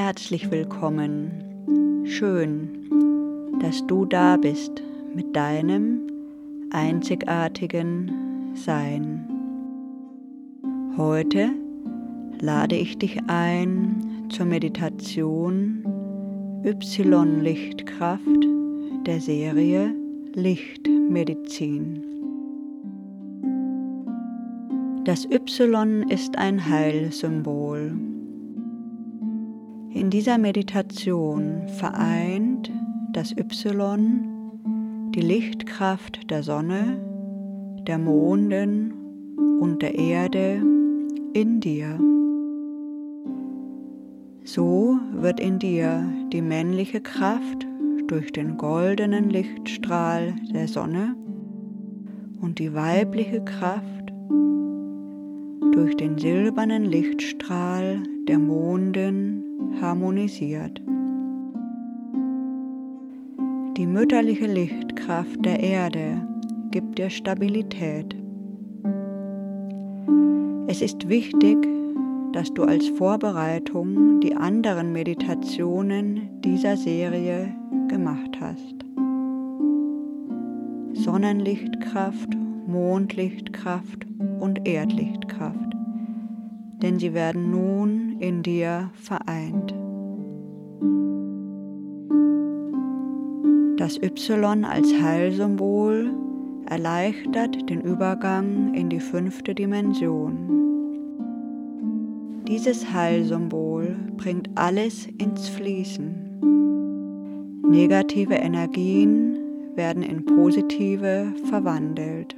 Herzlich willkommen. Schön, dass du da bist mit deinem einzigartigen Sein. Heute lade ich dich ein zur Meditation Y-Lichtkraft der Serie Lichtmedizin. Das Y ist ein Heilsymbol. In dieser Meditation vereint das Y die Lichtkraft der Sonne, der Monden und der Erde in dir. So wird in dir die männliche Kraft durch den goldenen Lichtstrahl der Sonne und die weibliche Kraft durch den silbernen Lichtstrahl der Monden harmonisiert. Die mütterliche Lichtkraft der Erde gibt dir Stabilität. Es ist wichtig, dass du als Vorbereitung die anderen Meditationen dieser Serie gemacht hast. Sonnenlichtkraft, Mondlichtkraft und Erdlichtkraft denn sie werden nun in dir vereint. Das Y als Heilsymbol erleichtert den Übergang in die fünfte Dimension. Dieses Heilsymbol bringt alles ins Fließen. Negative Energien werden in positive verwandelt.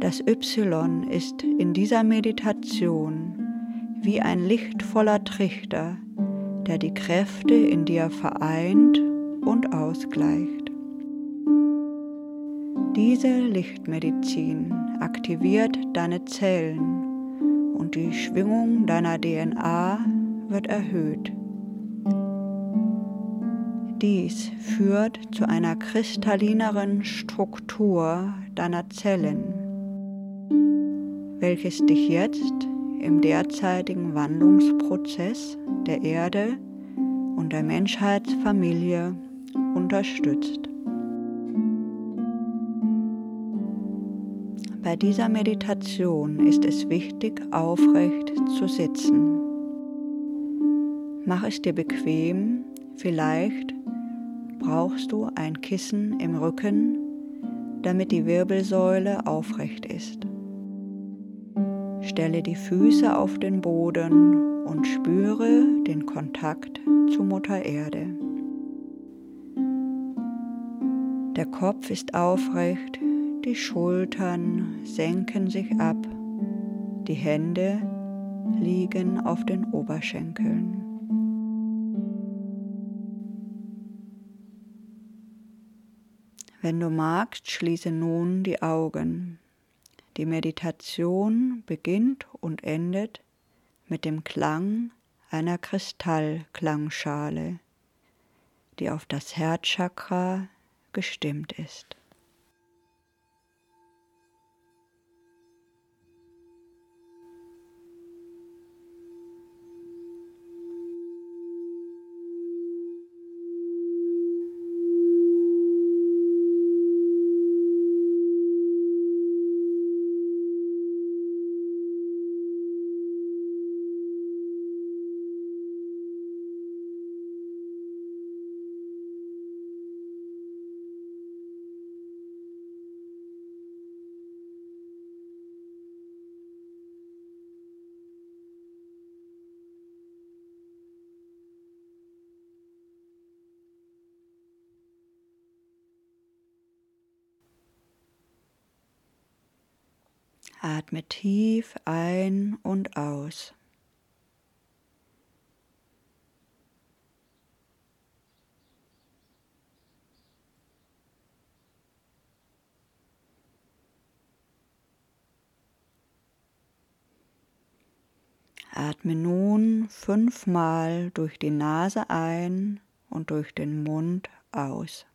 Das Y ist in dieser Meditation wie ein lichtvoller Trichter, der die Kräfte in dir vereint und ausgleicht. Diese Lichtmedizin aktiviert deine Zellen und die Schwingung deiner DNA wird erhöht. Dies führt zu einer kristallineren Struktur deiner Zellen welches dich jetzt im derzeitigen Wandlungsprozess der Erde und der Menschheitsfamilie unterstützt. Bei dieser Meditation ist es wichtig, aufrecht zu sitzen. Mach es dir bequem, vielleicht brauchst du ein Kissen im Rücken, damit die Wirbelsäule aufrecht ist. Stelle die Füße auf den Boden und spüre den Kontakt zu Mutter Erde. Der Kopf ist aufrecht, die Schultern senken sich ab, die Hände liegen auf den Oberschenkeln. Wenn du magst, schließe nun die Augen. Die Meditation beginnt und endet mit dem Klang einer Kristallklangschale, die auf das Herzchakra gestimmt ist. Atme tief ein und aus. Atme nun fünfmal durch die Nase ein und durch den Mund aus.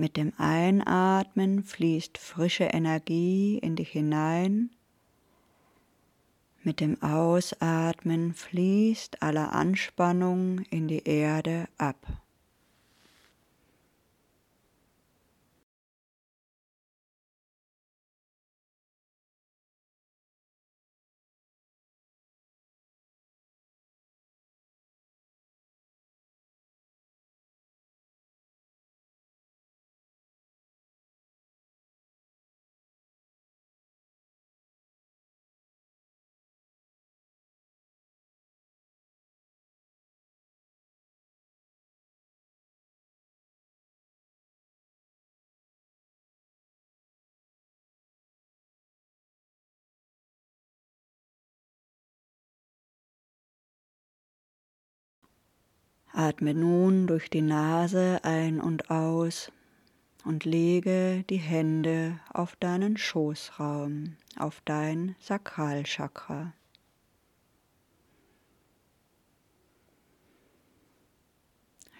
Mit dem Einatmen fließt frische Energie in dich hinein. Mit dem Ausatmen fließt alle Anspannung in die Erde ab. Atme nun durch die Nase ein und aus und lege die Hände auf deinen Schoßraum, auf dein Sakralchakra.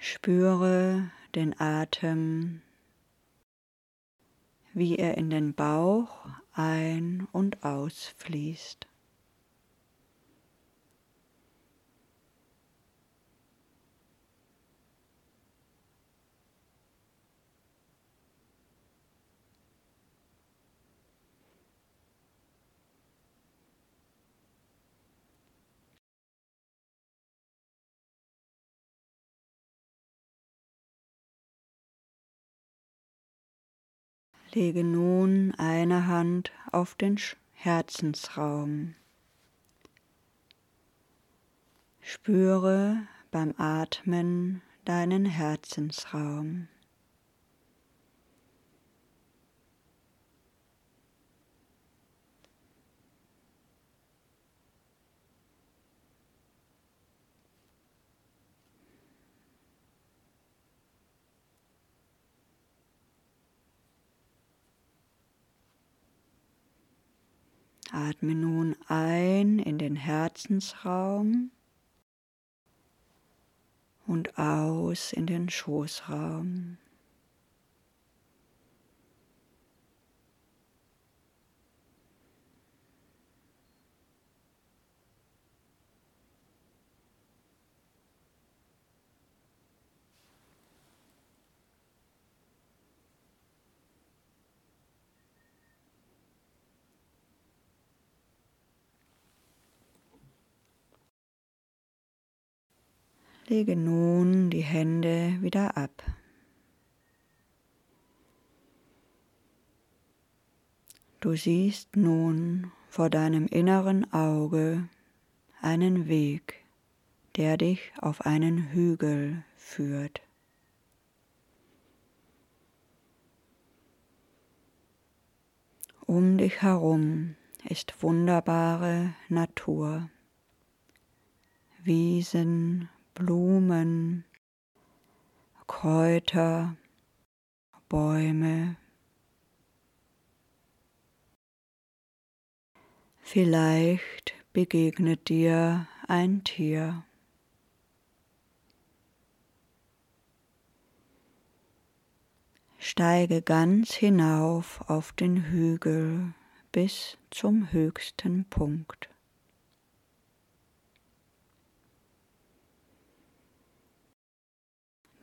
Spüre den Atem, wie er in den Bauch ein- und ausfließt. Lege nun eine Hand auf den Herzensraum. Spüre beim Atmen deinen Herzensraum. Atme nun ein in den Herzensraum und aus in den Schoßraum. Lege nun die Hände wieder ab. Du siehst nun vor deinem inneren Auge einen Weg, der dich auf einen Hügel führt. Um dich herum ist wunderbare Natur, Wiesen, Blumen, Kräuter, Bäume. Vielleicht begegnet dir ein Tier. Steige ganz hinauf auf den Hügel bis zum höchsten Punkt.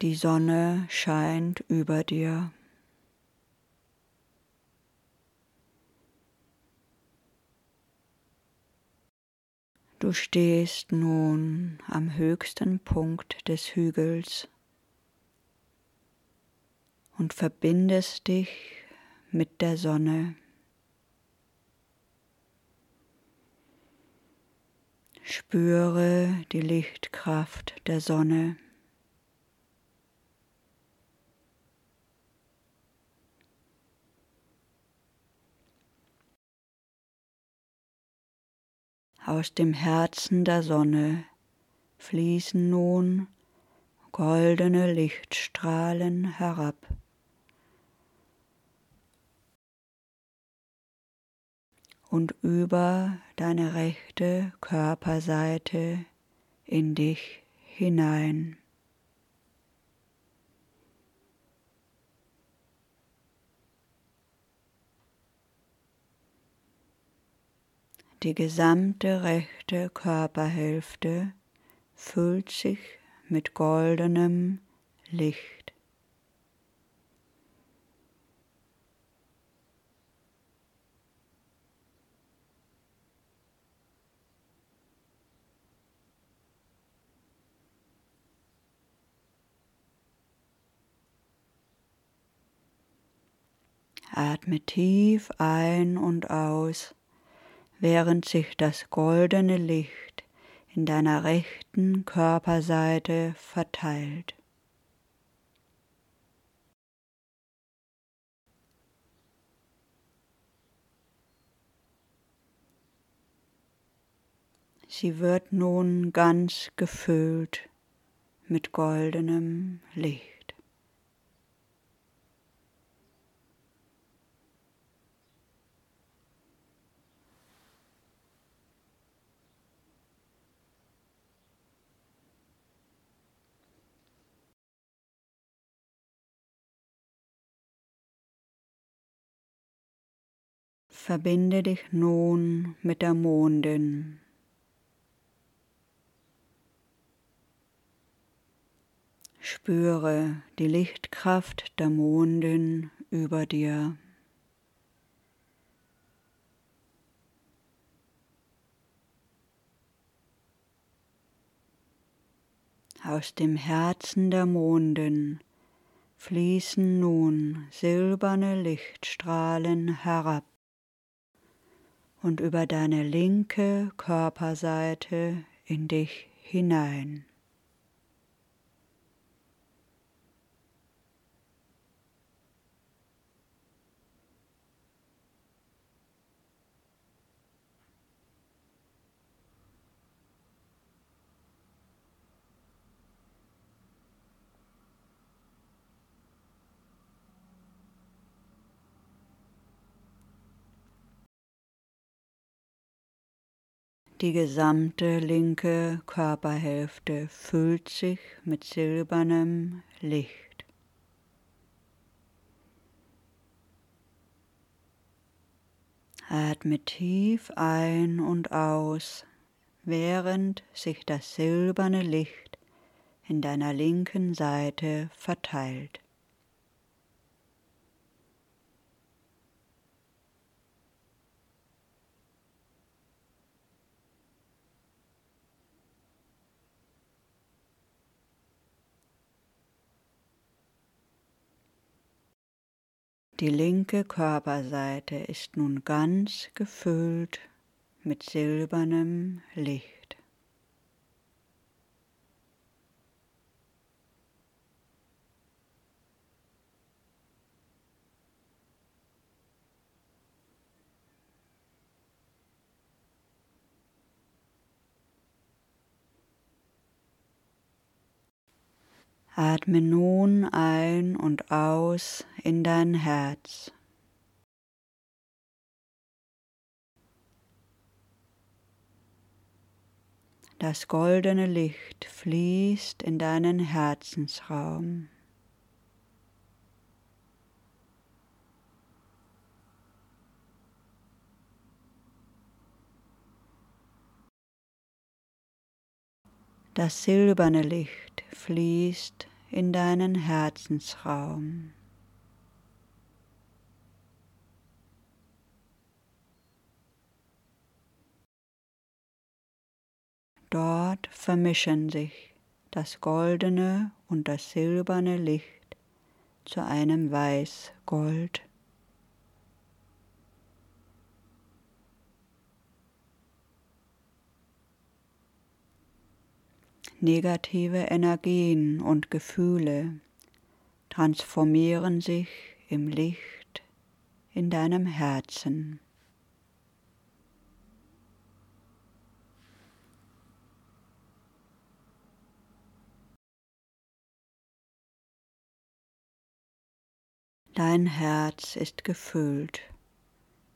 Die Sonne scheint über dir. Du stehst nun am höchsten Punkt des Hügels und verbindest dich mit der Sonne. Spüre die Lichtkraft der Sonne. Aus dem Herzen der Sonne fließen nun goldene Lichtstrahlen herab. Und über deine rechte Körperseite in dich hinein. Die gesamte rechte Körperhälfte füllt sich mit goldenem Licht. Atme tief ein und aus, während sich das goldene Licht in deiner rechten Körperseite verteilt. Sie wird nun ganz gefüllt mit goldenem Licht. Verbinde dich nun mit der Mondin. Spüre die Lichtkraft der Mondin über dir. Aus dem Herzen der Mondin fließen nun silberne Lichtstrahlen herab und über deine linke Körperseite in dich hinein. Die gesamte linke Körperhälfte füllt sich mit silbernem Licht. Atme tief ein und aus, während sich das silberne Licht in deiner linken Seite verteilt. Die linke Körperseite ist nun ganz gefüllt mit silbernem Licht. Atme nun ein und aus in dein Herz. Das goldene Licht fließt in deinen Herzensraum. Das silberne Licht fließt in deinen Herzensraum. Dort vermischen sich das goldene und das silberne Licht zu einem Weißgold. Negative Energien und Gefühle transformieren sich im Licht in deinem Herzen. Dein Herz ist gefüllt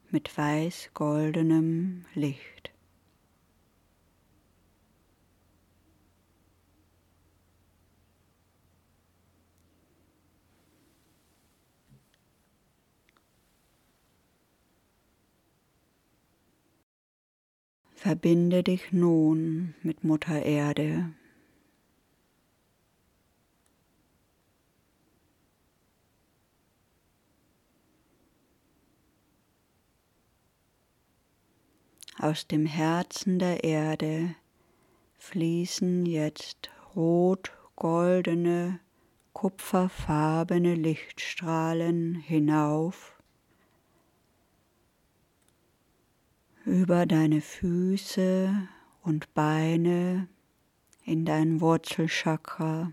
mit weiß-goldenem Licht. Verbinde dich nun mit Mutter Erde. Aus dem Herzen der Erde fließen jetzt rot-goldene, kupferfarbene Lichtstrahlen hinauf über deine Füße und Beine in dein Wurzelchakra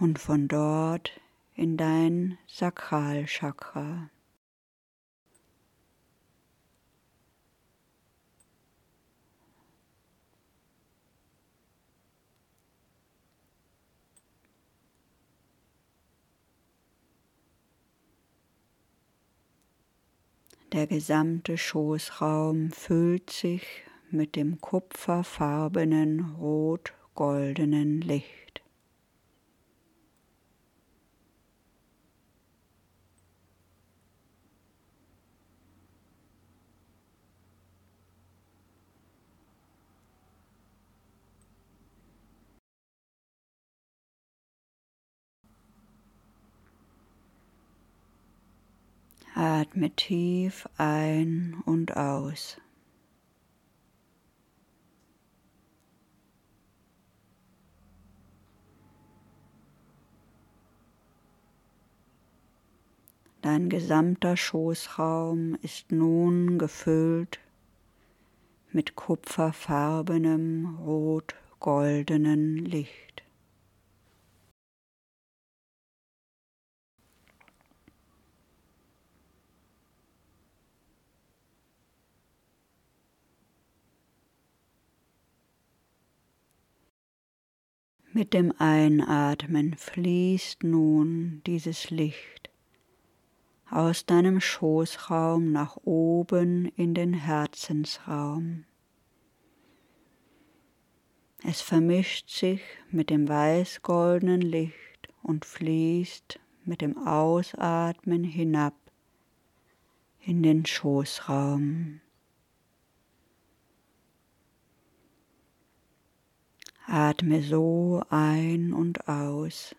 und von dort in dein Sakralchakra. Der gesamte Schoßraum füllt sich mit dem kupferfarbenen rot-goldenen Licht. Atme tief ein und aus. Dein gesamter Schoßraum ist nun gefüllt mit kupferfarbenem rot-goldenen Licht. Mit dem Einatmen fließt nun dieses Licht aus deinem Schoßraum nach oben in den Herzensraum. Es vermischt sich mit dem weiß-goldenen Licht und fließt mit dem Ausatmen hinab in den Schoßraum. Atme so ein und aus,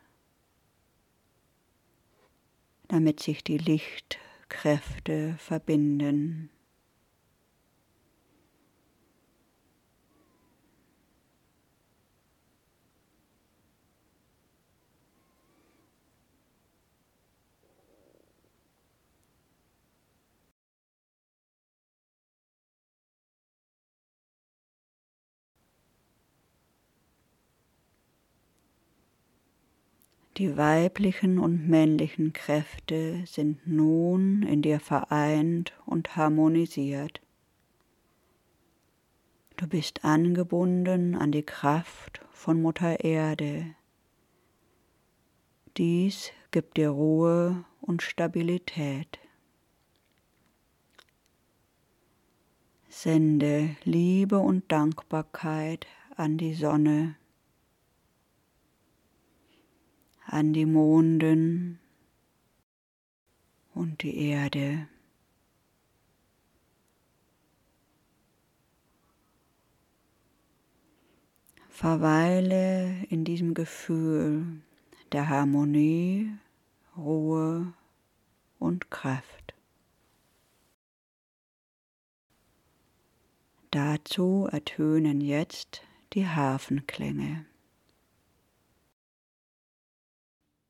damit sich die Lichtkräfte verbinden. Die weiblichen und männlichen Kräfte sind nun in dir vereint und harmonisiert. Du bist angebunden an die Kraft von Mutter Erde. Dies gibt dir Ruhe und Stabilität. Sende Liebe und Dankbarkeit an die Sonne an die Monden und die Erde. Verweile in diesem Gefühl der Harmonie, Ruhe und Kraft. Dazu ertönen jetzt die Hafenklänge.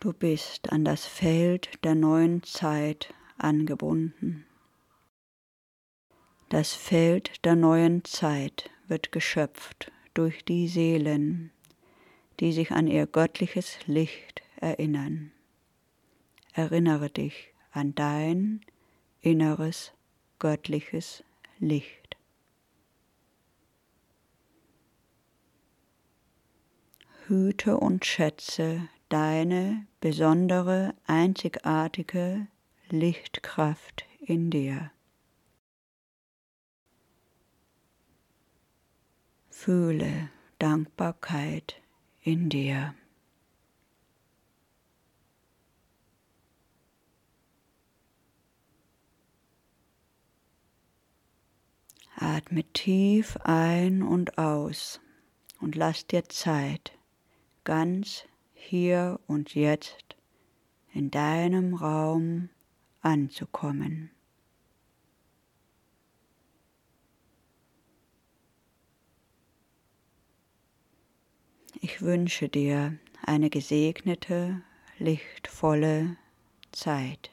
Du bist an das Feld der neuen Zeit angebunden. Das Feld der neuen Zeit wird geschöpft durch die Seelen, die sich an ihr göttliches Licht erinnern. Erinnere dich an dein inneres göttliches Licht. Hüte und schätze deine besondere, einzigartige Lichtkraft in dir. Fühle Dankbarkeit in dir. Atme tief ein und aus und lass dir Zeit, ganz hier und jetzt in deinem Raum anzukommen. Ich wünsche dir eine gesegnete, lichtvolle Zeit.